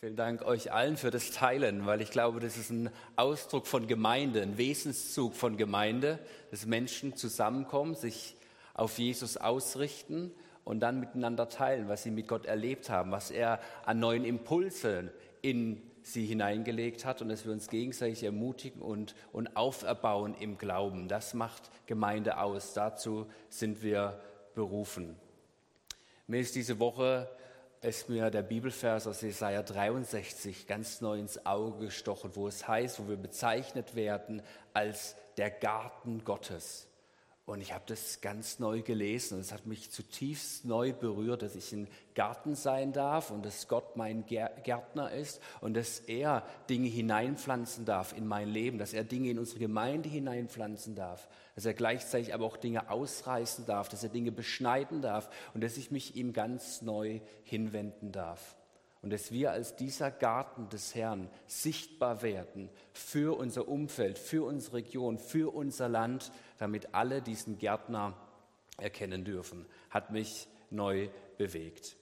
Vielen Dank euch allen für das Teilen, weil ich glaube, das ist ein Ausdruck von Gemeinde, ein Wesenszug von Gemeinde, dass Menschen zusammenkommen, sich auf Jesus ausrichten und dann miteinander teilen, was sie mit Gott erlebt haben, was er an neuen Impulsen in sie hineingelegt hat und dass wir uns gegenseitig ermutigen und, und auferbauen im Glauben. Das macht Gemeinde aus. Dazu sind wir berufen. Mir ist diese Woche ist mir der Bibelvers aus Jesaja 63 ganz neu ins Auge gestochen, wo es heißt, wo wir bezeichnet werden als der Garten Gottes. Und ich habe das ganz neu gelesen und es hat mich zutiefst neu berührt, dass ich ein Garten sein darf und dass Gott mein Gärtner ist und dass er Dinge hineinpflanzen darf in mein Leben, dass er Dinge in unsere Gemeinde hineinpflanzen darf, dass er gleichzeitig aber auch Dinge ausreißen darf, dass er Dinge beschneiden darf und dass ich mich ihm ganz neu hinwenden darf und dass wir als dieser Garten des Herrn sichtbar werden für unser Umfeld, für unsere Region, für unser Land, damit alle diesen Gärtner erkennen dürfen, hat mich neu bewegt.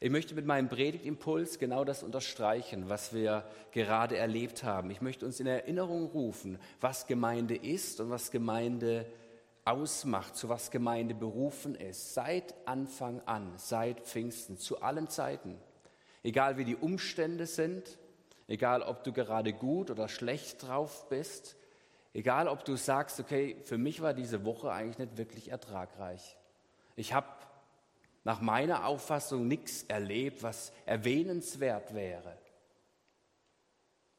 Ich möchte mit meinem Predigtimpuls genau das unterstreichen, was wir gerade erlebt haben. Ich möchte uns in Erinnerung rufen, was Gemeinde ist und was Gemeinde ist ausmacht, zu was Gemeinde berufen ist, seit Anfang an, seit Pfingsten, zu allen Zeiten. Egal wie die Umstände sind, egal ob du gerade gut oder schlecht drauf bist, egal ob du sagst, okay, für mich war diese Woche eigentlich nicht wirklich ertragreich. Ich habe nach meiner Auffassung nichts erlebt, was erwähnenswert wäre.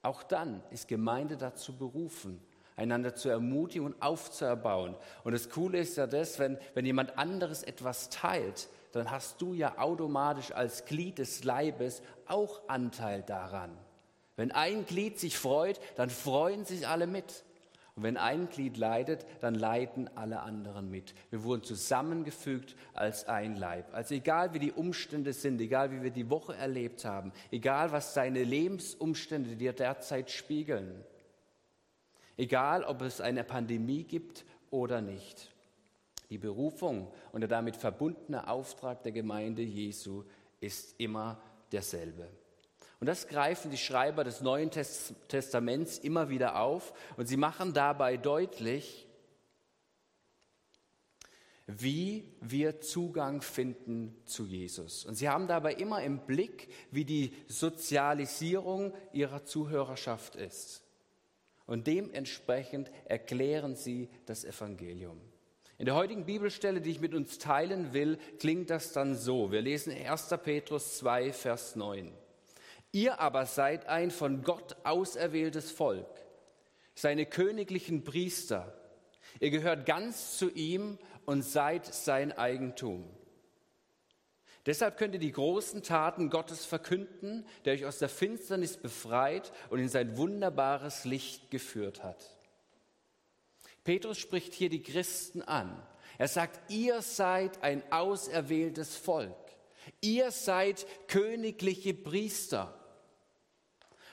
Auch dann ist Gemeinde dazu berufen, einander zu ermutigen und aufzuerbauen. Und das Coole ist ja das, wenn, wenn jemand anderes etwas teilt, dann hast du ja automatisch als Glied des Leibes auch Anteil daran. Wenn ein Glied sich freut, dann freuen sich alle mit. Und wenn ein Glied leidet, dann leiden alle anderen mit. Wir wurden zusammengefügt als ein Leib. Also egal wie die Umstände sind, egal wie wir die Woche erlebt haben, egal was deine Lebensumstände dir derzeit spiegeln, egal ob es eine Pandemie gibt oder nicht. Die Berufung und der damit verbundene Auftrag der Gemeinde Jesu ist immer derselbe. Und das greifen die Schreiber des Neuen Testaments immer wieder auf und sie machen dabei deutlich, wie wir Zugang finden zu Jesus. Und sie haben dabei immer im Blick, wie die Sozialisierung ihrer Zuhörerschaft ist. Und dementsprechend erklären sie das Evangelium. In der heutigen Bibelstelle, die ich mit uns teilen will, klingt das dann so. Wir lesen 1. Petrus 2, Vers 9. Ihr aber seid ein von Gott auserwähltes Volk, seine königlichen Priester. Ihr gehört ganz zu ihm und seid sein Eigentum. Deshalb könnt ihr die großen Taten Gottes verkünden, der euch aus der Finsternis befreit und in sein wunderbares Licht geführt hat. Petrus spricht hier die Christen an. Er sagt, ihr seid ein auserwähltes Volk. Ihr seid königliche Priester.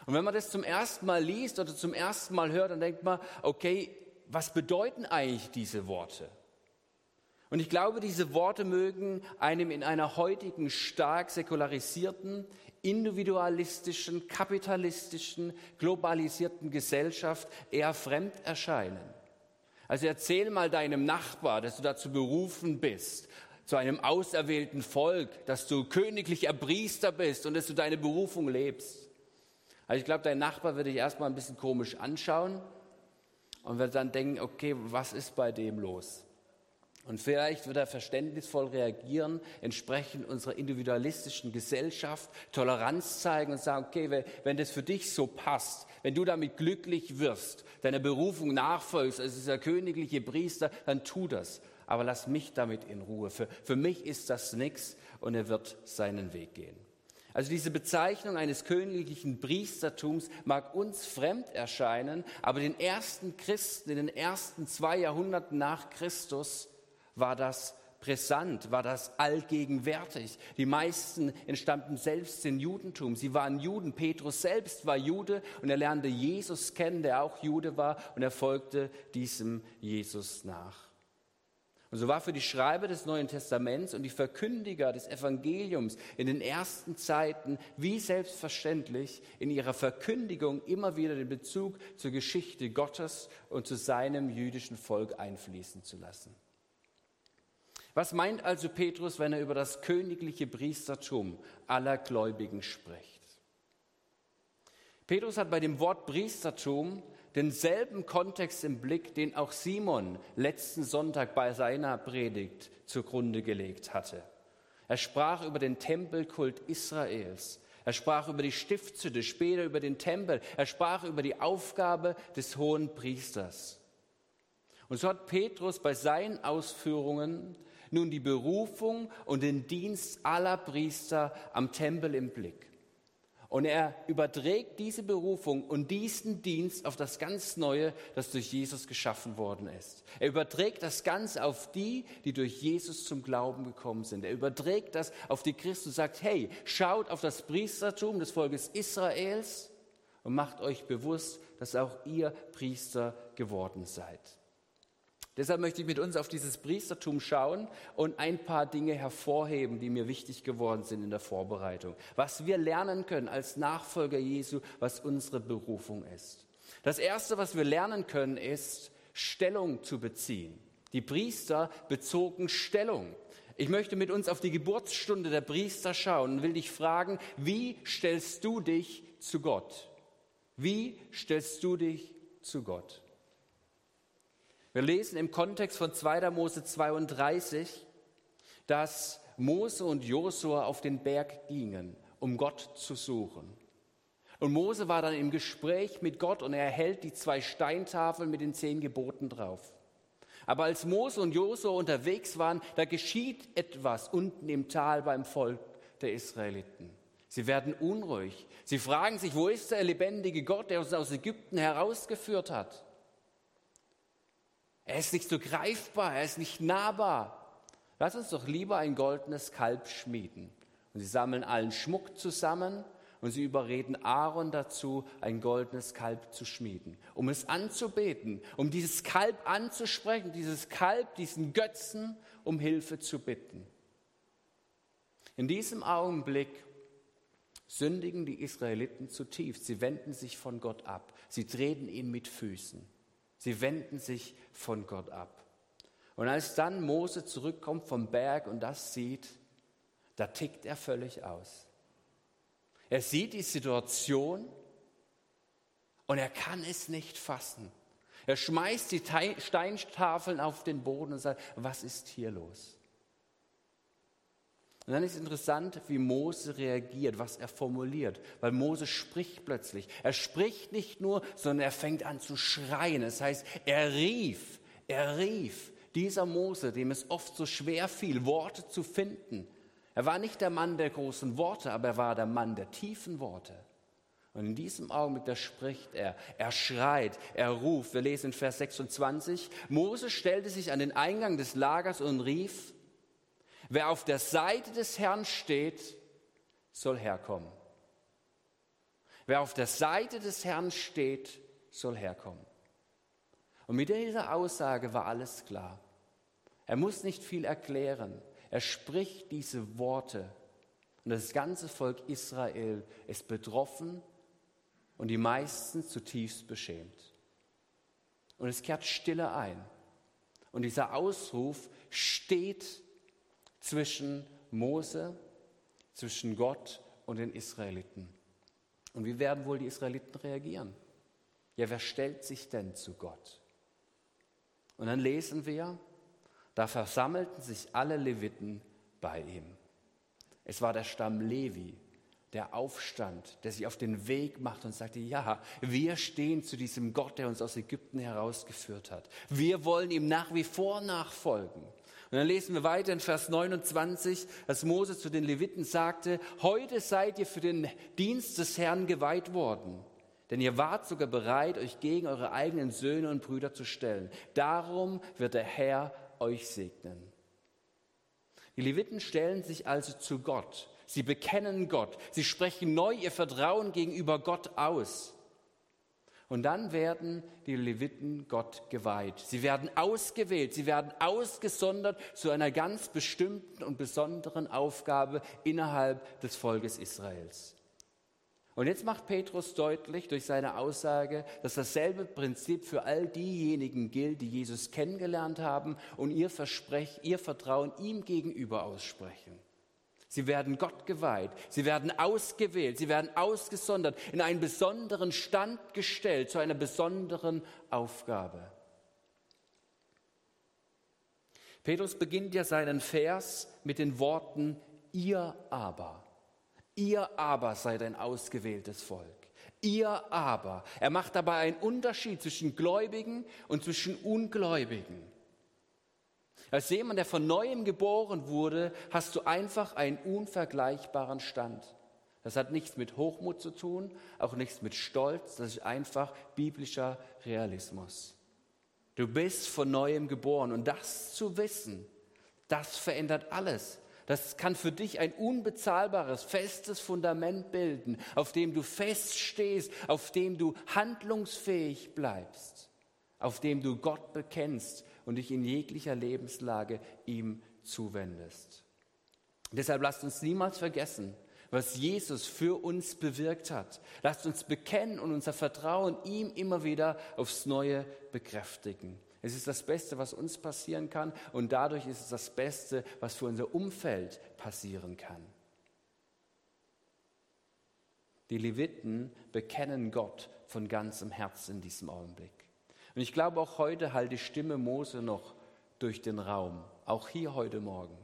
Und wenn man das zum ersten Mal liest oder zum ersten Mal hört, dann denkt man, okay, was bedeuten eigentlich diese Worte? Und ich glaube, diese Worte mögen einem in einer heutigen stark säkularisierten, individualistischen, kapitalistischen, globalisierten Gesellschaft eher fremd erscheinen. Also erzähl mal deinem Nachbar, dass du dazu berufen bist, zu einem auserwählten Volk, dass du königlicher Priester bist und dass du deine Berufung lebst. Also ich glaube, dein Nachbar wird dich erstmal ein bisschen komisch anschauen und wird dann denken, okay, was ist bei dem los? Und vielleicht wird er verständnisvoll reagieren, entsprechend unserer individualistischen Gesellschaft, Toleranz zeigen und sagen, okay, wenn das für dich so passt, wenn du damit glücklich wirst, deiner Berufung nachfolgst, als dieser königliche Priester, dann tu das. Aber lass mich damit in Ruhe. Für, für mich ist das nichts und er wird seinen Weg gehen. Also diese Bezeichnung eines königlichen Priestertums mag uns fremd erscheinen, aber den ersten Christen in den ersten zwei Jahrhunderten nach Christus war das brisant, war das allgegenwärtig. Die meisten entstammten selbst dem Judentum. Sie waren Juden. Petrus selbst war Jude und er lernte Jesus kennen, der auch Jude war, und er folgte diesem Jesus nach. Und so war für die Schreiber des Neuen Testaments und die Verkündiger des Evangeliums in den ersten Zeiten wie selbstverständlich in ihrer Verkündigung immer wieder den Bezug zur Geschichte Gottes und zu seinem jüdischen Volk einfließen zu lassen. Was meint also Petrus, wenn er über das königliche Priestertum aller Gläubigen spricht? Petrus hat bei dem Wort Priestertum denselben Kontext im Blick, den auch Simon letzten Sonntag bei seiner Predigt zugrunde gelegt hatte. Er sprach über den Tempelkult Israels. Er sprach über die Stiftshütte, später über den Tempel. Er sprach über die Aufgabe des hohen Priesters. Und so hat Petrus bei seinen Ausführungen nun die Berufung und den Dienst aller Priester am Tempel im Blick. Und er überträgt diese Berufung und diesen Dienst auf das ganz Neue, das durch Jesus geschaffen worden ist. Er überträgt das Ganze auf die, die durch Jesus zum Glauben gekommen sind. Er überträgt das auf die Christen und sagt, hey, schaut auf das Priestertum des Volkes Israels und macht euch bewusst, dass auch ihr Priester geworden seid. Deshalb möchte ich mit uns auf dieses Priestertum schauen und ein paar Dinge hervorheben, die mir wichtig geworden sind in der Vorbereitung. Was wir lernen können als Nachfolger Jesu, was unsere Berufung ist. Das Erste, was wir lernen können, ist Stellung zu beziehen. Die Priester bezogen Stellung. Ich möchte mit uns auf die Geburtsstunde der Priester schauen und will dich fragen, wie stellst du dich zu Gott? Wie stellst du dich zu Gott? Wir lesen im Kontext von 2. Mose 32, dass Mose und Josua auf den Berg gingen, um Gott zu suchen. Und Mose war dann im Gespräch mit Gott und er erhält die zwei Steintafeln mit den zehn Geboten drauf. Aber als Mose und Josua unterwegs waren, da geschieht etwas unten im Tal beim Volk der Israeliten. Sie werden unruhig. Sie fragen sich, wo ist der lebendige Gott, der uns aus Ägypten herausgeführt hat? Er ist nicht so greifbar, er ist nicht nahbar. Lass uns doch lieber ein goldenes Kalb schmieden. Und sie sammeln allen Schmuck zusammen und sie überreden Aaron dazu, ein goldenes Kalb zu schmieden, um es anzubeten, um dieses Kalb anzusprechen, dieses Kalb, diesen Götzen, um Hilfe zu bitten. In diesem Augenblick sündigen die Israeliten zutiefst. Sie wenden sich von Gott ab. Sie treten ihn mit Füßen. Sie wenden sich von Gott ab. Und als dann Mose zurückkommt vom Berg und das sieht, da tickt er völlig aus. Er sieht die Situation und er kann es nicht fassen. Er schmeißt die Steintafeln auf den Boden und sagt, was ist hier los? Und dann ist interessant, wie Mose reagiert, was er formuliert, weil Mose spricht plötzlich. Er spricht nicht nur, sondern er fängt an zu schreien. Das heißt, er rief, er rief. Dieser Mose, dem es oft so schwer fiel, Worte zu finden. Er war nicht der Mann der großen Worte, aber er war der Mann der tiefen Worte. Und in diesem Augenblick, da spricht er, er schreit, er ruft. Wir lesen in Vers 26, Mose stellte sich an den Eingang des Lagers und rief, Wer auf der Seite des Herrn steht, soll herkommen. Wer auf der Seite des Herrn steht, soll herkommen. Und mit dieser Aussage war alles klar. Er muss nicht viel erklären. Er spricht diese Worte. Und das ganze Volk Israel ist betroffen und die meisten zutiefst beschämt. Und es kehrt Stille ein. Und dieser Ausruf steht zwischen Mose, zwischen Gott und den Israeliten. Und wie werden wohl die Israeliten reagieren? Ja, wer stellt sich denn zu Gott? Und dann lesen wir, da versammelten sich alle Leviten bei ihm. Es war der Stamm Levi, der aufstand, der sich auf den Weg macht und sagte, ja, wir stehen zu diesem Gott, der uns aus Ägypten herausgeführt hat. Wir wollen ihm nach wie vor nachfolgen. Und dann lesen wir weiter in Vers 29, dass Mose zu den Leviten sagte, heute seid ihr für den Dienst des Herrn geweiht worden. Denn ihr wart sogar bereit, euch gegen eure eigenen Söhne und Brüder zu stellen. Darum wird der Herr euch segnen. Die Leviten stellen sich also zu Gott. Sie bekennen Gott. Sie sprechen neu ihr Vertrauen gegenüber Gott aus. Und dann werden die Leviten Gott geweiht. Sie werden ausgewählt, sie werden ausgesondert zu einer ganz bestimmten und besonderen Aufgabe innerhalb des Volkes Israels. Und jetzt macht Petrus deutlich durch seine Aussage, dass dasselbe Prinzip für all diejenigen gilt, die Jesus kennengelernt haben und ihr, Versprech, ihr Vertrauen ihm gegenüber aussprechen. Sie werden Gott geweiht, sie werden ausgewählt, sie werden ausgesondert, in einen besonderen Stand gestellt, zu einer besonderen Aufgabe. Petrus beginnt ja seinen Vers mit den Worten, ihr aber, ihr aber seid ein ausgewähltes Volk. Ihr aber. Er macht dabei einen Unterschied zwischen Gläubigen und zwischen Ungläubigen. Als jemand, der von neuem geboren wurde, hast du einfach einen unvergleichbaren Stand. Das hat nichts mit Hochmut zu tun, auch nichts mit Stolz, das ist einfach biblischer Realismus. Du bist von neuem geboren und das zu wissen, das verändert alles. Das kann für dich ein unbezahlbares, festes Fundament bilden, auf dem du feststehst, auf dem du handlungsfähig bleibst, auf dem du Gott bekennst und dich in jeglicher Lebenslage ihm zuwendest. Deshalb lasst uns niemals vergessen, was Jesus für uns bewirkt hat. Lasst uns bekennen und unser Vertrauen ihm immer wieder aufs Neue bekräftigen. Es ist das Beste, was uns passieren kann und dadurch ist es das Beste, was für unser Umfeld passieren kann. Die Leviten bekennen Gott von ganzem Herzen in diesem Augenblick. Und ich glaube, auch heute halt die Stimme Mose noch durch den Raum, auch hier heute Morgen.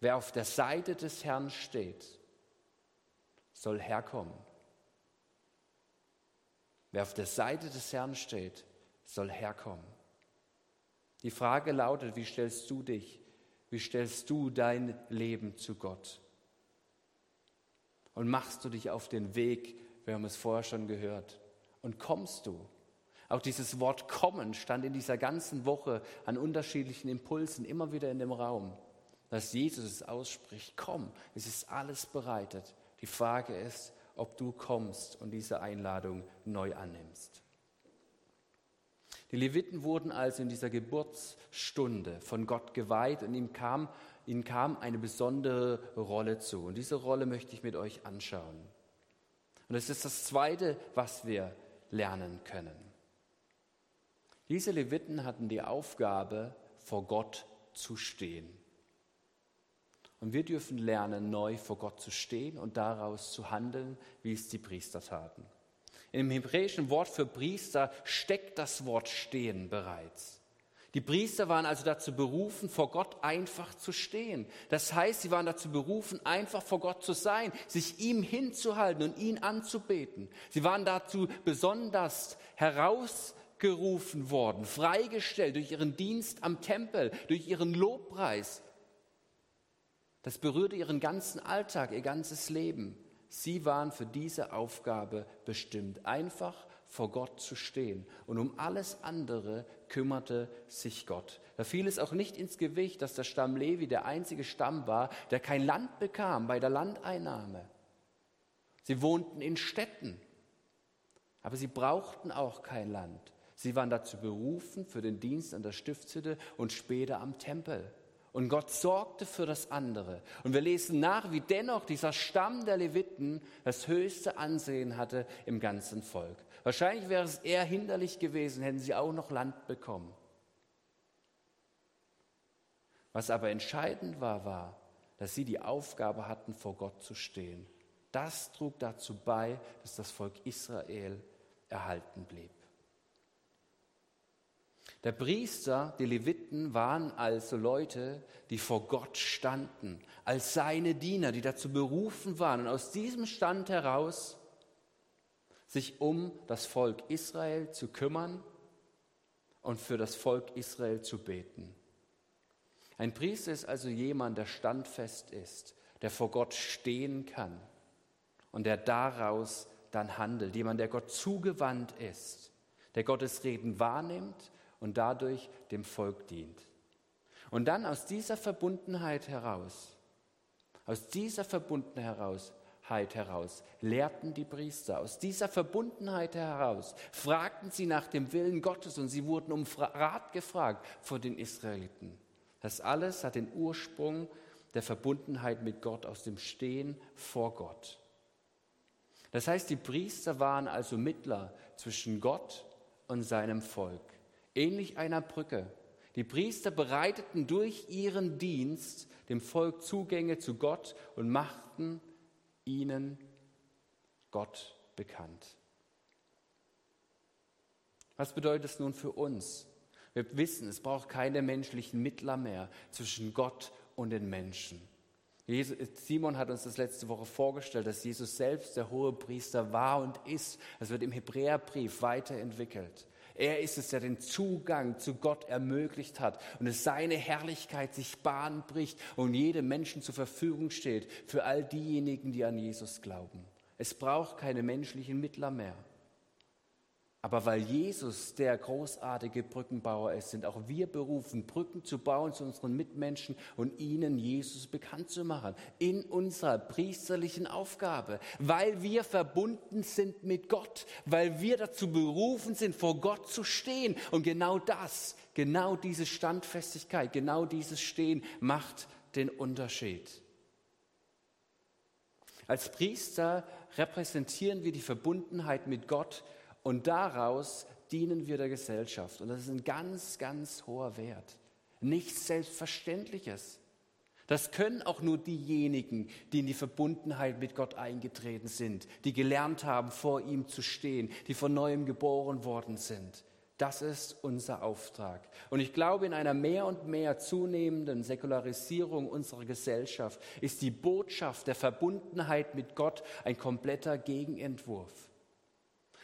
Wer auf der Seite des Herrn steht, soll herkommen. Wer auf der Seite des Herrn steht, soll herkommen. Die Frage lautet, wie stellst du dich, wie stellst du dein Leben zu Gott? Und machst du dich auf den Weg, wir haben es vorher schon gehört, und kommst du? Auch dieses Wort kommen stand in dieser ganzen Woche an unterschiedlichen Impulsen immer wieder in dem Raum, dass Jesus es ausspricht, komm, es ist alles bereitet. Die Frage ist, ob du kommst und diese Einladung neu annimmst. Die Leviten wurden also in dieser Geburtsstunde von Gott geweiht und ihnen kam, ihnen kam eine besondere Rolle zu. Und diese Rolle möchte ich mit euch anschauen. Und das ist das Zweite, was wir lernen können. Diese Leviten hatten die Aufgabe, vor Gott zu stehen. Und wir dürfen lernen, neu vor Gott zu stehen und daraus zu handeln, wie es die Priester taten. Im hebräischen Wort für Priester steckt das Wort stehen bereits. Die Priester waren also dazu berufen, vor Gott einfach zu stehen. Das heißt, sie waren dazu berufen, einfach vor Gott zu sein, sich ihm hinzuhalten und ihn anzubeten. Sie waren dazu besonders heraus gerufen worden, freigestellt durch ihren Dienst am Tempel, durch ihren Lobpreis. Das berührte ihren ganzen Alltag, ihr ganzes Leben. Sie waren für diese Aufgabe bestimmt, einfach vor Gott zu stehen. Und um alles andere kümmerte sich Gott. Da fiel es auch nicht ins Gewicht, dass der Stamm Levi der einzige Stamm war, der kein Land bekam bei der Landeinnahme. Sie wohnten in Städten, aber sie brauchten auch kein Land. Sie waren dazu berufen für den Dienst an der Stiftshütte und später am Tempel. Und Gott sorgte für das andere. Und wir lesen nach, wie dennoch dieser Stamm der Leviten das höchste Ansehen hatte im ganzen Volk. Wahrscheinlich wäre es eher hinderlich gewesen, hätten sie auch noch Land bekommen. Was aber entscheidend war, war, dass sie die Aufgabe hatten, vor Gott zu stehen. Das trug dazu bei, dass das Volk Israel erhalten blieb. Der Priester, die Leviten waren also Leute, die vor Gott standen, als seine Diener, die dazu berufen waren und aus diesem Stand heraus sich um das Volk Israel zu kümmern und für das Volk Israel zu beten. Ein Priester ist also jemand, der standfest ist, der vor Gott stehen kann und der daraus dann handelt, jemand, der Gott zugewandt ist, der Gottes Reden wahrnimmt und dadurch dem Volk dient. Und dann aus dieser Verbundenheit heraus, aus dieser Verbundenheit heraus heraus lehrten die Priester. Aus dieser Verbundenheit heraus fragten sie nach dem Willen Gottes und sie wurden um Rat gefragt von den Israeliten. Das alles hat den Ursprung der Verbundenheit mit Gott aus dem Stehen vor Gott. Das heißt, die Priester waren also Mittler zwischen Gott und seinem Volk, ähnlich einer Brücke. Die Priester bereiteten durch ihren Dienst dem Volk Zugänge zu Gott und machten ihnen Gott bekannt. Was bedeutet es nun für uns? Wir wissen, es braucht keine menschlichen Mittler mehr zwischen Gott und den Menschen. Simon hat uns das letzte Woche vorgestellt, dass Jesus selbst der hohe Priester war und ist. Das wird im Hebräerbrief weiterentwickelt. Er ist es, der den Zugang zu Gott ermöglicht hat und es seine Herrlichkeit sich Bahn bricht und jedem Menschen zur Verfügung steht für all diejenigen, die an Jesus glauben. Es braucht keine menschlichen Mittler mehr. Aber weil Jesus der großartige Brückenbauer ist, sind auch wir berufen, Brücken zu bauen zu unseren Mitmenschen und ihnen Jesus bekannt zu machen. In unserer priesterlichen Aufgabe. Weil wir verbunden sind mit Gott. Weil wir dazu berufen sind, vor Gott zu stehen. Und genau das, genau diese Standfestigkeit, genau dieses Stehen macht den Unterschied. Als Priester repräsentieren wir die Verbundenheit mit Gott und daraus dienen wir der Gesellschaft. Und das ist ein ganz, ganz hoher Wert. Nichts Selbstverständliches. Das können auch nur diejenigen, die in die Verbundenheit mit Gott eingetreten sind, die gelernt haben, vor ihm zu stehen, die von neuem geboren worden sind. Das ist unser Auftrag. Und ich glaube, in einer mehr und mehr zunehmenden Säkularisierung unserer Gesellschaft ist die Botschaft der Verbundenheit mit Gott ein kompletter Gegenentwurf.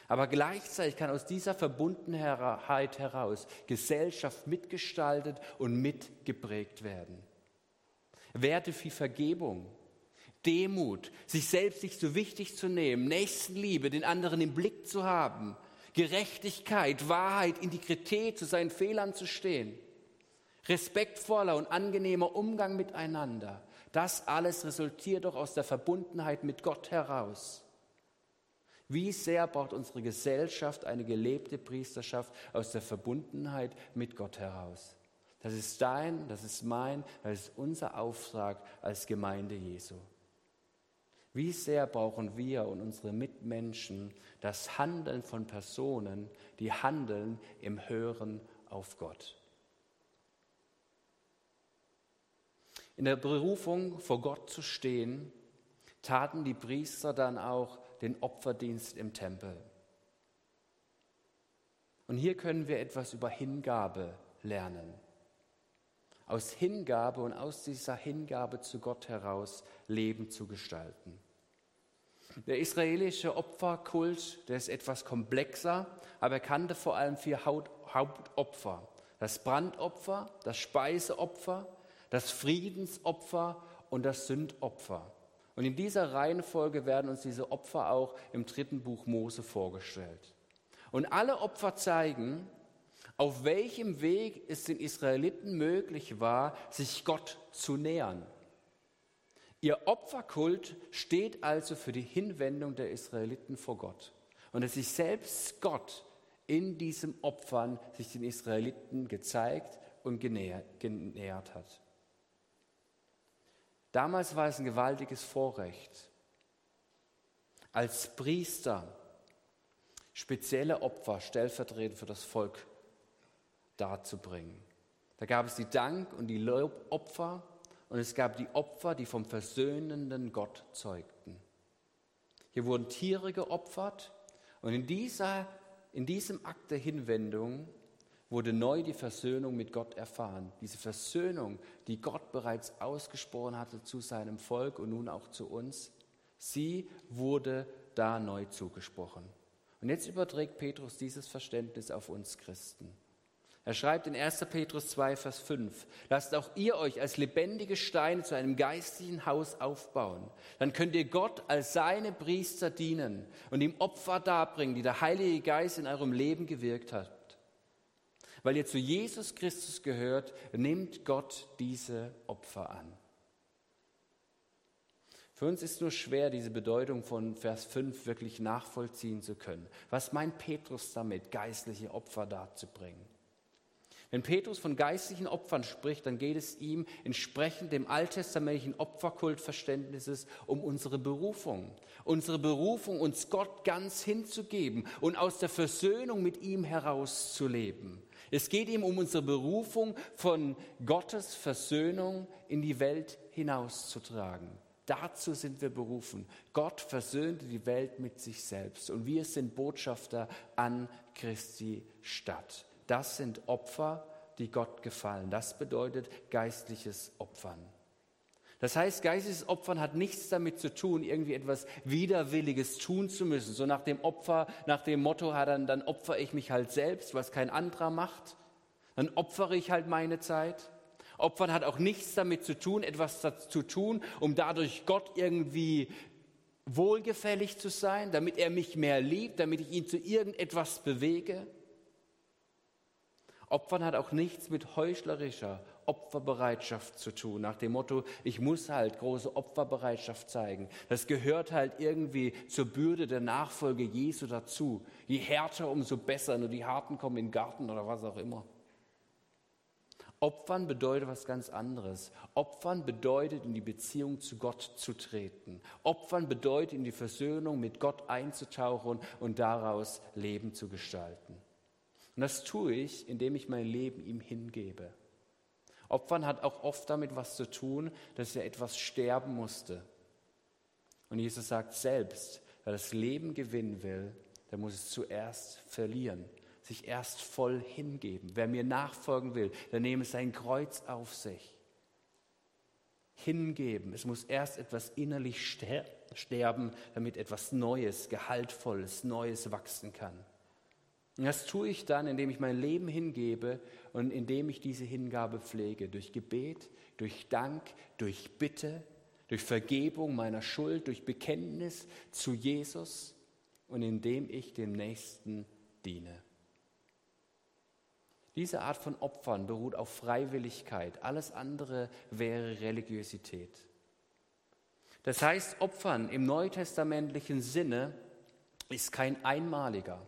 Aber gleichzeitig kann aus dieser Verbundenheit heraus Gesellschaft mitgestaltet und mitgeprägt werden. Werte wie Vergebung, Demut, sich selbst nicht so wichtig zu nehmen, Nächstenliebe, den anderen im Blick zu haben, Gerechtigkeit, Wahrheit, Integrität, zu seinen Fehlern zu stehen, respektvoller und angenehmer Umgang miteinander. Das alles resultiert doch aus der Verbundenheit mit Gott heraus. Wie sehr braucht unsere Gesellschaft eine gelebte Priesterschaft aus der Verbundenheit mit Gott heraus? Das ist dein, das ist mein, das ist unser Auftrag als Gemeinde Jesu. Wie sehr brauchen wir und unsere Mitmenschen das Handeln von Personen, die handeln im Hören auf Gott? In der Berufung, vor Gott zu stehen, taten die Priester dann auch den Opferdienst im Tempel. Und hier können wir etwas über Hingabe lernen. Aus Hingabe und aus dieser Hingabe zu Gott heraus Leben zu gestalten. Der israelische Opferkult, der ist etwas komplexer, aber er kannte vor allem vier Hauptopfer. Das Brandopfer, das Speiseopfer, das Friedensopfer und das Sündopfer. Und in dieser Reihenfolge werden uns diese Opfer auch im dritten Buch Mose vorgestellt. Und alle Opfer zeigen, auf welchem Weg es den Israeliten möglich war, sich Gott zu nähern. Ihr Opferkult steht also für die Hinwendung der Israeliten vor Gott. Und dass sich selbst Gott in diesem Opfern sich den Israeliten gezeigt und genähert hat. Damals war es ein gewaltiges Vorrecht, als Priester spezielle Opfer stellvertretend für das Volk darzubringen. Da gab es die Dank- und die Lobopfer und es gab die Opfer, die vom versöhnenden Gott zeugten. Hier wurden Tiere geopfert und in, dieser, in diesem Akt der Hinwendung wurde neu die Versöhnung mit Gott erfahren. Diese Versöhnung, die Gott bereits ausgesprochen hatte zu seinem Volk und nun auch zu uns, sie wurde da neu zugesprochen. Und jetzt überträgt Petrus dieses Verständnis auf uns Christen. Er schreibt in 1. Petrus 2, Vers 5, lasst auch ihr euch als lebendige Steine zu einem geistlichen Haus aufbauen. Dann könnt ihr Gott als seine Priester dienen und ihm Opfer darbringen, die der Heilige Geist in eurem Leben gewirkt hat weil ihr zu Jesus Christus gehört, nimmt Gott diese Opfer an. Für uns ist nur schwer, diese Bedeutung von Vers 5 wirklich nachvollziehen zu können. Was meint Petrus damit, geistliche Opfer darzubringen? Wenn Petrus von geistlichen Opfern spricht, dann geht es ihm entsprechend dem alttestamentlichen Opferkultverständnisses um unsere Berufung. Unsere Berufung, uns Gott ganz hinzugeben und aus der Versöhnung mit ihm herauszuleben. Es geht ihm um unsere Berufung, von Gottes Versöhnung in die Welt hinauszutragen. Dazu sind wir berufen. Gott versöhnte die Welt mit sich selbst und wir sind Botschafter an Christi Stadt. Das sind Opfer, die Gott gefallen. Das bedeutet geistliches Opfern. Das heißt, geistliches Opfern hat nichts damit zu tun, irgendwie etwas Widerwilliges tun zu müssen. So nach dem Opfer, nach dem Motto, dann, dann opfere ich mich halt selbst, was kein anderer macht. Dann opfere ich halt meine Zeit. Opfern hat auch nichts damit zu tun, etwas zu tun, um dadurch Gott irgendwie wohlgefällig zu sein, damit er mich mehr liebt, damit ich ihn zu irgendetwas bewege. Opfern hat auch nichts mit heuchlerischer Opferbereitschaft zu tun, nach dem Motto, ich muss halt große Opferbereitschaft zeigen. Das gehört halt irgendwie zur Bürde der Nachfolge Jesu dazu. Je härter, umso besser, nur die Harten kommen in den Garten oder was auch immer. Opfern bedeutet was ganz anderes. Opfern bedeutet, in die Beziehung zu Gott zu treten. Opfern bedeutet, in die Versöhnung mit Gott einzutauchen und daraus Leben zu gestalten. Und das tue ich, indem ich mein Leben ihm hingebe. Opfern hat auch oft damit was zu tun, dass er etwas sterben musste. Und Jesus sagt selbst, wer das Leben gewinnen will, der muss es zuerst verlieren, sich erst voll hingeben. Wer mir nachfolgen will, der nehme sein Kreuz auf sich. Hingeben. Es muss erst etwas innerlich sterben, damit etwas Neues, Gehaltvolles, Neues wachsen kann. Und das tue ich dann, indem ich mein Leben hingebe und indem ich diese Hingabe pflege. Durch Gebet, durch Dank, durch Bitte, durch Vergebung meiner Schuld, durch Bekenntnis zu Jesus und indem ich dem Nächsten diene. Diese Art von Opfern beruht auf Freiwilligkeit. Alles andere wäre Religiosität. Das heißt, Opfern im neutestamentlichen Sinne ist kein einmaliger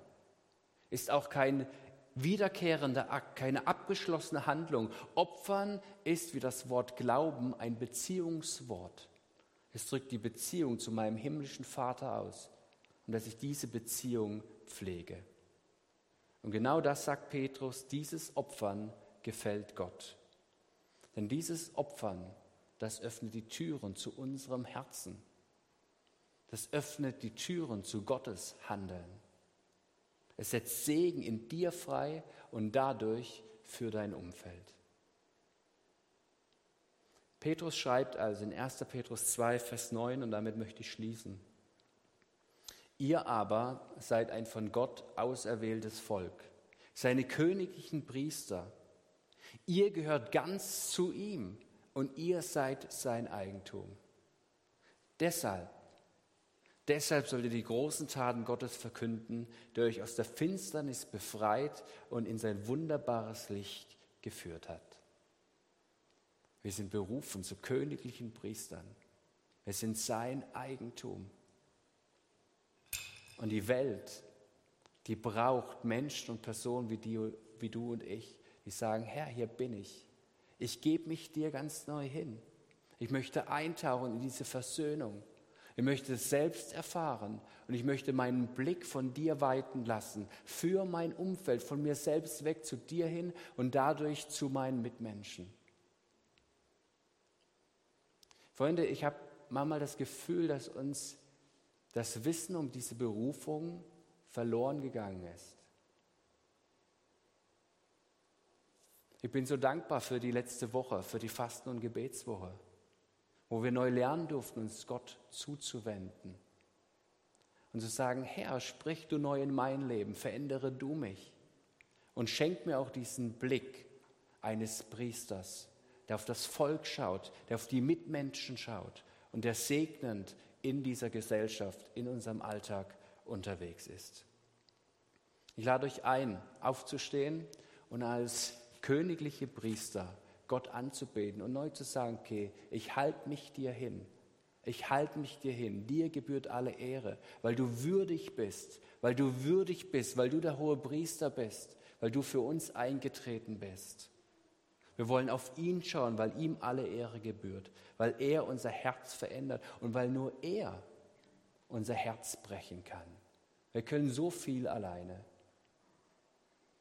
ist auch kein wiederkehrender Akt, keine abgeschlossene Handlung. Opfern ist wie das Wort Glauben ein Beziehungswort. Es drückt die Beziehung zu meinem himmlischen Vater aus und dass ich diese Beziehung pflege. Und genau das sagt Petrus, dieses Opfern gefällt Gott. Denn dieses Opfern, das öffnet die Türen zu unserem Herzen. Das öffnet die Türen zu Gottes Handeln. Es setzt Segen in dir frei und dadurch für dein Umfeld. Petrus schreibt also in 1. Petrus 2, Vers 9, und damit möchte ich schließen. Ihr aber seid ein von Gott auserwähltes Volk, seine königlichen Priester. Ihr gehört ganz zu ihm und ihr seid sein Eigentum. Deshalb Deshalb sollt ihr die großen Taten Gottes verkünden, der euch aus der Finsternis befreit und in sein wunderbares Licht geführt hat. Wir sind berufen zu königlichen Priestern. Wir sind sein Eigentum. Und die Welt, die braucht Menschen und Personen wie, die, wie du und ich, die sagen, Herr, hier bin ich. Ich gebe mich dir ganz neu hin. Ich möchte eintauchen in diese Versöhnung. Ich möchte es selbst erfahren und ich möchte meinen Blick von dir weiten lassen, für mein Umfeld, von mir selbst weg zu dir hin und dadurch zu meinen Mitmenschen. Freunde, ich habe manchmal das Gefühl, dass uns das Wissen um diese Berufung verloren gegangen ist. Ich bin so dankbar für die letzte Woche, für die Fasten- und Gebetswoche wo wir neu lernen durften, uns Gott zuzuwenden und zu sagen, Herr, sprich du neu in mein Leben, verändere du mich und schenk mir auch diesen Blick eines Priesters, der auf das Volk schaut, der auf die Mitmenschen schaut und der segnend in dieser Gesellschaft, in unserem Alltag unterwegs ist. Ich lade euch ein, aufzustehen und als königliche Priester Gott anzubeten und neu zu sagen, okay, ich halte mich dir hin. Ich halte mich dir hin. Dir gebührt alle Ehre, weil du würdig bist, weil du würdig bist, weil du der hohe Priester bist, weil du für uns eingetreten bist. Wir wollen auf ihn schauen, weil ihm alle Ehre gebührt, weil er unser Herz verändert und weil nur er unser Herz brechen kann. Wir können so viel alleine.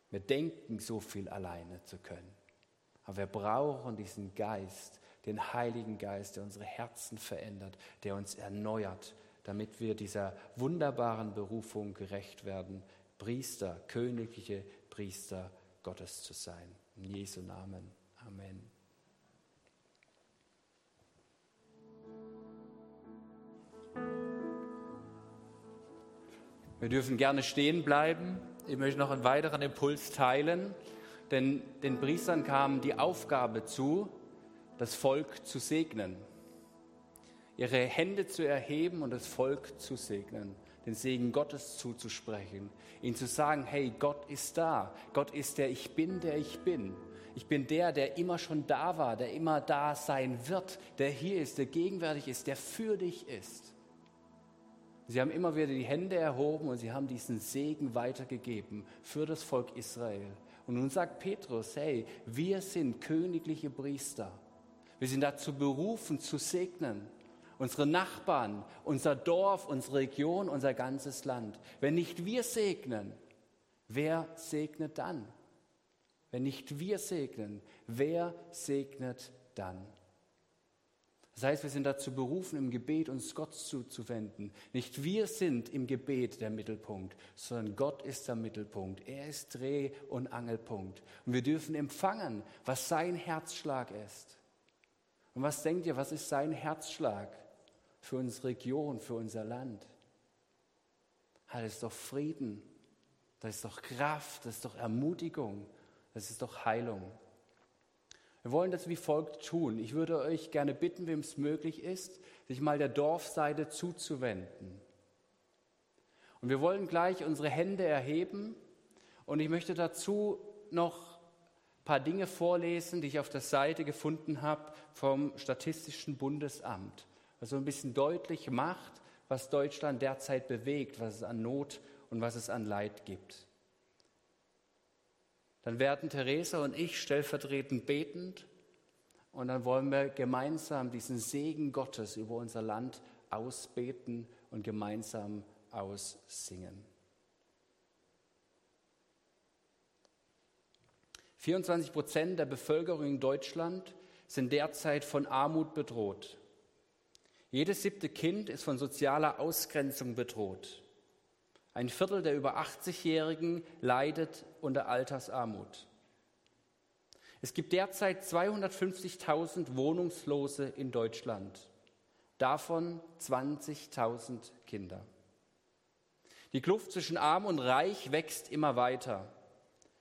Wir denken so viel alleine zu können. Aber wir brauchen diesen Geist, den Heiligen Geist, der unsere Herzen verändert, der uns erneuert, damit wir dieser wunderbaren Berufung gerecht werden, Priester, königliche Priester Gottes zu sein. In Jesu Namen. Amen. Wir dürfen gerne stehen bleiben. Ich möchte noch einen weiteren Impuls teilen, denn den Priestern kam die Aufgabe zu, das Volk zu segnen, ihre Hände zu erheben und das Volk zu segnen, den Segen Gottes zuzusprechen, ihnen zu sagen, hey, Gott ist da, Gott ist der Ich bin, der ich bin. Ich bin der, der immer schon da war, der immer da sein wird, der hier ist, der gegenwärtig ist, der für dich ist. Sie haben immer wieder die Hände erhoben und sie haben diesen Segen weitergegeben für das Volk Israel. Und nun sagt Petrus, hey, wir sind königliche Priester. Wir sind dazu berufen, zu segnen. Unsere Nachbarn, unser Dorf, unsere Region, unser ganzes Land. Wenn nicht wir segnen, wer segnet dann? Wenn nicht wir segnen, wer segnet dann? Das heißt, wir sind dazu berufen, im Gebet uns Gott zuzuwenden. Nicht wir sind im Gebet der Mittelpunkt, sondern Gott ist der Mittelpunkt. Er ist Dreh- und Angelpunkt. Und wir dürfen empfangen, was sein Herzschlag ist. Und was denkt ihr, was ist sein Herzschlag für unsere Region, für unser Land? Das ist doch Frieden, das ist doch Kraft, das ist doch Ermutigung, das ist doch Heilung. Wir wollen das wie folgt tun. Ich würde euch gerne bitten, wem es möglich ist, sich mal der Dorfseite zuzuwenden. Und wir wollen gleich unsere Hände erheben und ich möchte dazu noch paar Dinge vorlesen, die ich auf der Seite gefunden habe vom Statistischen Bundesamt, was so ein bisschen deutlich macht, was Deutschland derzeit bewegt, was es an Not und was es an Leid gibt. Dann werden Theresa und ich stellvertretend betend und dann wollen wir gemeinsam diesen Segen Gottes über unser Land ausbeten und gemeinsam aussingen. 24 Prozent der Bevölkerung in Deutschland sind derzeit von Armut bedroht. Jedes siebte Kind ist von sozialer Ausgrenzung bedroht. Ein Viertel der über 80-Jährigen leidet unter Altersarmut. Es gibt derzeit 250.000 Wohnungslose in Deutschland, davon 20.000 Kinder. Die Kluft zwischen arm und reich wächst immer weiter.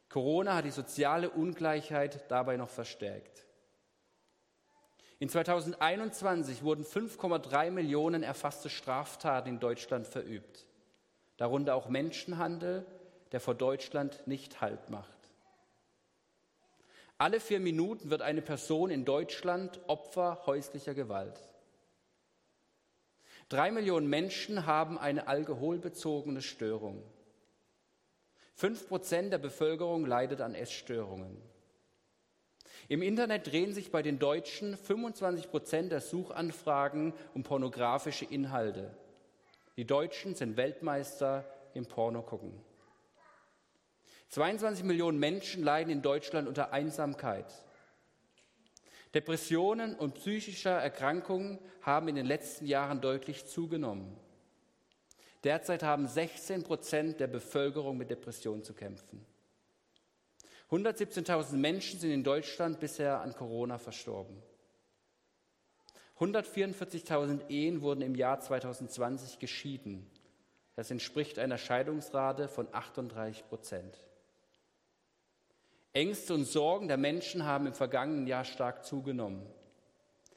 Corona hat die soziale Ungleichheit dabei noch verstärkt. In 2021 wurden 5,3 Millionen erfasste Straftaten in Deutschland verübt, darunter auch Menschenhandel, der vor Deutschland nicht Halt macht. Alle vier Minuten wird eine Person in Deutschland Opfer häuslicher Gewalt. Drei Millionen Menschen haben eine alkoholbezogene Störung. Fünf Prozent der Bevölkerung leidet an Essstörungen. Im Internet drehen sich bei den Deutschen 25 Prozent der Suchanfragen um pornografische Inhalte. Die Deutschen sind Weltmeister im Pornogucken. 22 Millionen Menschen leiden in Deutschland unter Einsamkeit. Depressionen und psychische Erkrankungen haben in den letzten Jahren deutlich zugenommen. Derzeit haben 16 Prozent der Bevölkerung mit Depressionen zu kämpfen. 117.000 Menschen sind in Deutschland bisher an Corona verstorben. 144.000 Ehen wurden im Jahr 2020 geschieden. Das entspricht einer Scheidungsrate von 38 Prozent. Ängste und Sorgen der Menschen haben im vergangenen Jahr stark zugenommen.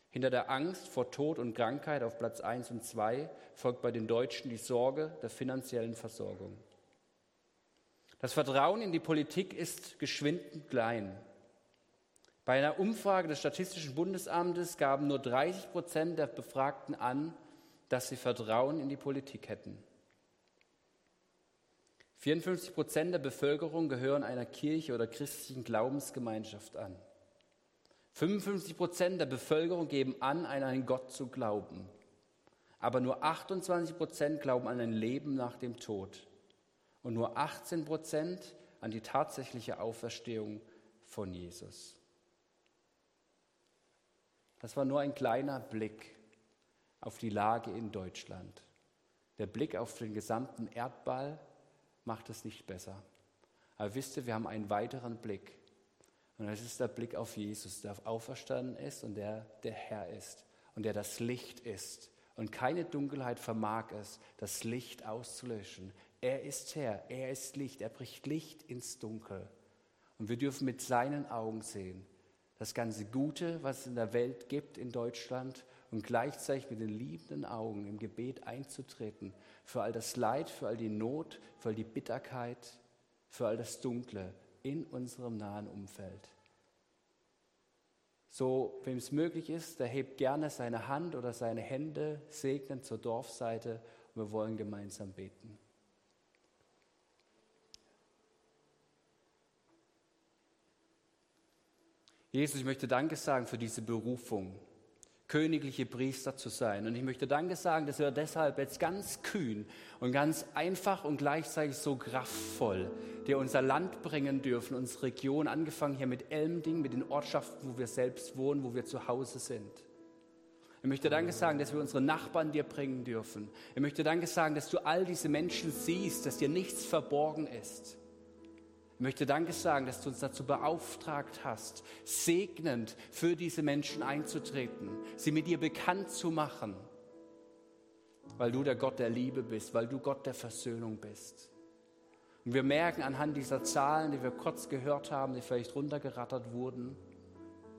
Hinter der Angst vor Tod und Krankheit auf Platz 1 und 2 folgt bei den Deutschen die Sorge der finanziellen Versorgung. Das Vertrauen in die Politik ist geschwindend klein. Bei einer Umfrage des Statistischen Bundesamtes gaben nur 30 Prozent der Befragten an, dass sie Vertrauen in die Politik hätten. 54 Prozent der Bevölkerung gehören einer Kirche oder christlichen Glaubensgemeinschaft an. 55 Prozent der Bevölkerung geben an, an einen Gott zu glauben. Aber nur 28 Prozent glauben an ein Leben nach dem Tod. Und nur 18 Prozent an die tatsächliche Auferstehung von Jesus. Das war nur ein kleiner Blick auf die Lage in Deutschland. Der Blick auf den gesamten Erdball macht es nicht besser. Aber wisst ihr, wir haben einen weiteren Blick. Und das ist der Blick auf Jesus, der auferstanden ist und der der Herr ist und der das Licht ist. Und keine Dunkelheit vermag es, das Licht auszulöschen. Er ist Herr, er ist Licht, er bricht Licht ins Dunkel. Und wir dürfen mit seinen Augen sehen, das ganze Gute, was es in der Welt gibt, in Deutschland, und gleichzeitig mit den liebenden Augen im Gebet einzutreten für all das Leid, für all die Not, für all die Bitterkeit, für all das Dunkle in unserem nahen Umfeld. So, wem es möglich ist, der hebt gerne seine Hand oder seine Hände segnend zur Dorfseite und wir wollen gemeinsam beten. Jesus, ich möchte Danke sagen für diese Berufung, königliche Priester zu sein. Und ich möchte Danke sagen, dass wir deshalb jetzt ganz kühn und ganz einfach und gleichzeitig so kraftvoll dir unser Land bringen dürfen, unsere Region, angefangen hier mit Elmding, mit den Ortschaften, wo wir selbst wohnen, wo wir zu Hause sind. Ich möchte Danke sagen, dass wir unsere Nachbarn dir bringen dürfen. Ich möchte Danke sagen, dass du all diese Menschen siehst, dass dir nichts verborgen ist. Ich möchte Danke sagen, dass du uns dazu beauftragt hast, segnend für diese Menschen einzutreten, sie mit dir bekannt zu machen, weil du der Gott der Liebe bist, weil du Gott der Versöhnung bist. Und wir merken anhand dieser Zahlen, die wir kurz gehört haben, die vielleicht runtergerattert wurden,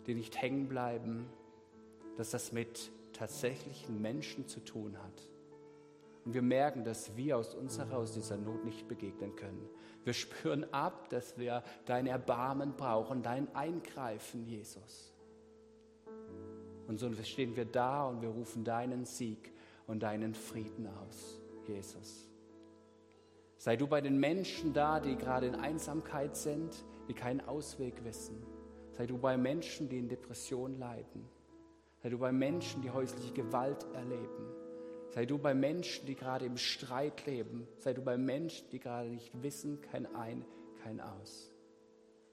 die nicht hängen bleiben, dass das mit tatsächlichen Menschen zu tun hat. Und wir merken, dass wir aus uns heraus dieser Not nicht begegnen können. Wir spüren ab, dass wir dein Erbarmen brauchen, dein Eingreifen, Jesus. Und so stehen wir da und wir rufen deinen Sieg und deinen Frieden aus, Jesus. Sei du bei den Menschen da, die gerade in Einsamkeit sind, die keinen Ausweg wissen. Sei du bei Menschen, die in Depression leiden. Sei du bei Menschen, die häusliche Gewalt erleben. Sei du bei Menschen, die gerade im Streit leben. Sei du bei Menschen, die gerade nicht wissen, kein Ein, kein Aus.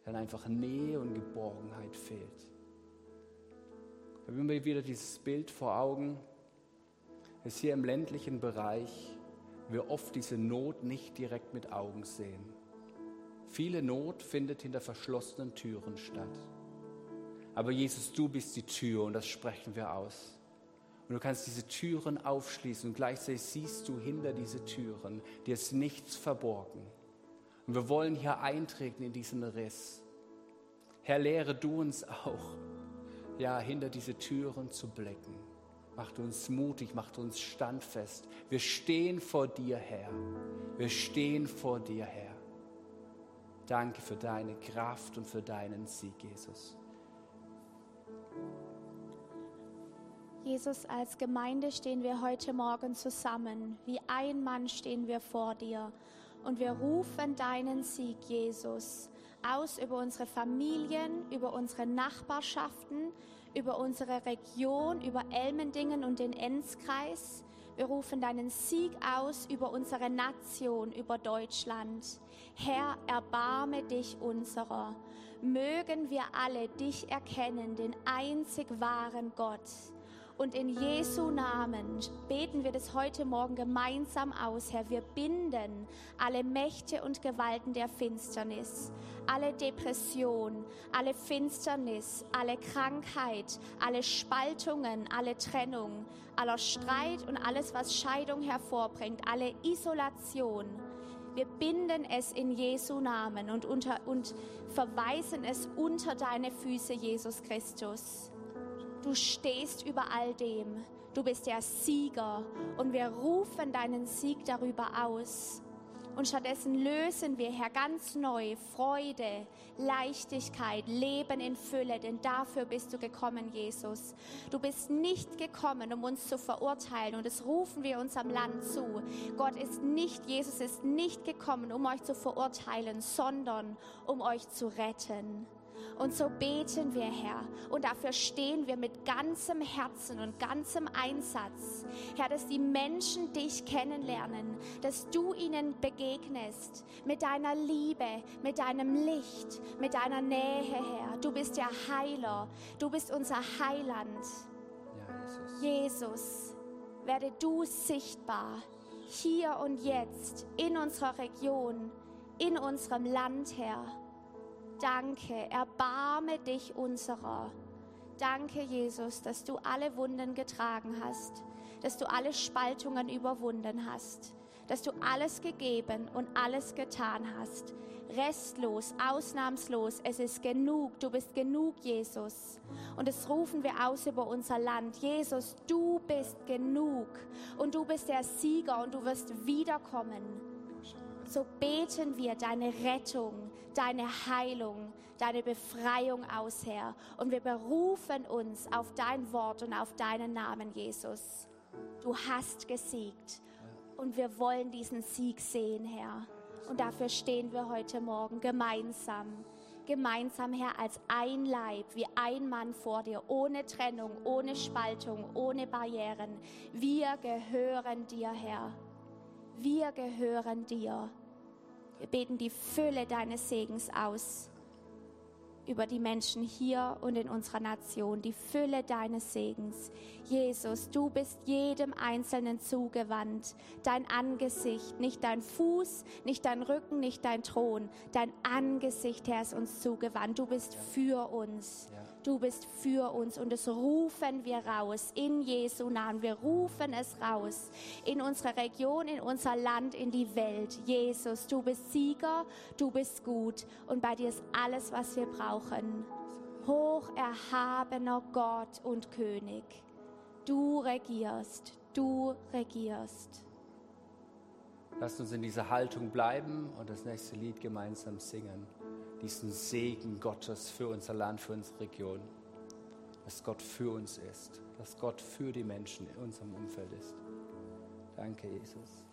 Dann einfach Nähe und Geborgenheit fehlt. Da haben wir wieder dieses Bild vor Augen, dass hier im ländlichen Bereich wir oft diese Not nicht direkt mit Augen sehen. Viele Not findet hinter verschlossenen Türen statt. Aber Jesus, du bist die Tür und das sprechen wir aus. Und du kannst diese Türen aufschließen und gleichzeitig siehst du hinter diese Türen, dir ist nichts verborgen. Und wir wollen hier eintreten in diesen Riss. Herr, lehre du uns auch, ja, hinter diese Türen zu blicken. Mach uns mutig, mach uns standfest. Wir stehen vor dir, Herr. Wir stehen vor dir, Herr. Danke für deine Kraft und für deinen Sieg, Jesus. Jesus, als Gemeinde stehen wir heute Morgen zusammen. Wie ein Mann stehen wir vor dir. Und wir rufen deinen Sieg, Jesus, aus über unsere Familien, über unsere Nachbarschaften, über unsere Region, über Elmendingen und den Enzkreis. Wir rufen deinen Sieg aus über unsere Nation, über Deutschland. Herr, erbarme dich unserer. Mögen wir alle dich erkennen, den einzig wahren Gott. Und in Jesu Namen beten wir das heute Morgen gemeinsam aus, Herr. Wir binden alle Mächte und Gewalten der Finsternis, alle Depression, alle Finsternis, alle Krankheit, alle Spaltungen, alle Trennung, aller Streit und alles, was Scheidung hervorbringt, alle Isolation. Wir binden es in Jesu Namen und, unter, und verweisen es unter deine Füße, Jesus Christus. Du stehst über all dem. Du bist der Sieger und wir rufen deinen Sieg darüber aus. Und stattdessen lösen wir, Herr, ganz neu Freude, Leichtigkeit, Leben in Fülle, denn dafür bist du gekommen, Jesus. Du bist nicht gekommen, um uns zu verurteilen und das rufen wir unserem Land zu. Gott ist nicht, Jesus ist nicht gekommen, um euch zu verurteilen, sondern um euch zu retten. Und so beten wir, Herr. Und dafür stehen wir mit ganzem Herzen und ganzem Einsatz. Herr, dass die Menschen dich kennenlernen, dass du ihnen begegnest mit deiner Liebe, mit deinem Licht, mit deiner Nähe, Herr. Du bist der Heiler. Du bist unser Heiland. Ja, Jesus. Jesus, werde du sichtbar hier und jetzt in unserer Region, in unserem Land, Herr. Danke, erbarme dich unserer. Danke, Jesus, dass du alle Wunden getragen hast, dass du alle Spaltungen überwunden hast, dass du alles gegeben und alles getan hast. Restlos, ausnahmslos, es ist genug, du bist genug, Jesus. Und das rufen wir aus über unser Land. Jesus, du bist genug und du bist der Sieger und du wirst wiederkommen so beten wir deine Rettung, deine Heilung, deine Befreiung aus, Herr. Und wir berufen uns auf dein Wort und auf deinen Namen, Jesus. Du hast gesiegt und wir wollen diesen Sieg sehen, Herr. Und dafür stehen wir heute Morgen gemeinsam. Gemeinsam, Herr, als ein Leib, wie ein Mann vor dir, ohne Trennung, ohne Spaltung, ohne Barrieren. Wir gehören dir, Herr. Wir gehören dir. Wir beten die Fülle deines Segens aus über die Menschen hier und in unserer Nation, die Fülle deines Segens. Jesus, du bist jedem Einzelnen zugewandt. Dein Angesicht, nicht dein Fuß, nicht dein Rücken, nicht dein Thron. Dein Angesicht, Herr, ist uns zugewandt. Du bist für uns. Ja du bist für uns und das rufen wir raus in Jesu Namen. Wir rufen es raus in unsere Region, in unser Land, in die Welt. Jesus, du bist Sieger, du bist gut und bei dir ist alles, was wir brauchen. Hoch erhabener Gott und König, du regierst, du regierst. Lasst uns in dieser Haltung bleiben und das nächste Lied gemeinsam singen diesen Segen Gottes für unser Land, für unsere Region. Dass Gott für uns ist, dass Gott für die Menschen in unserem Umfeld ist. Danke, Jesus.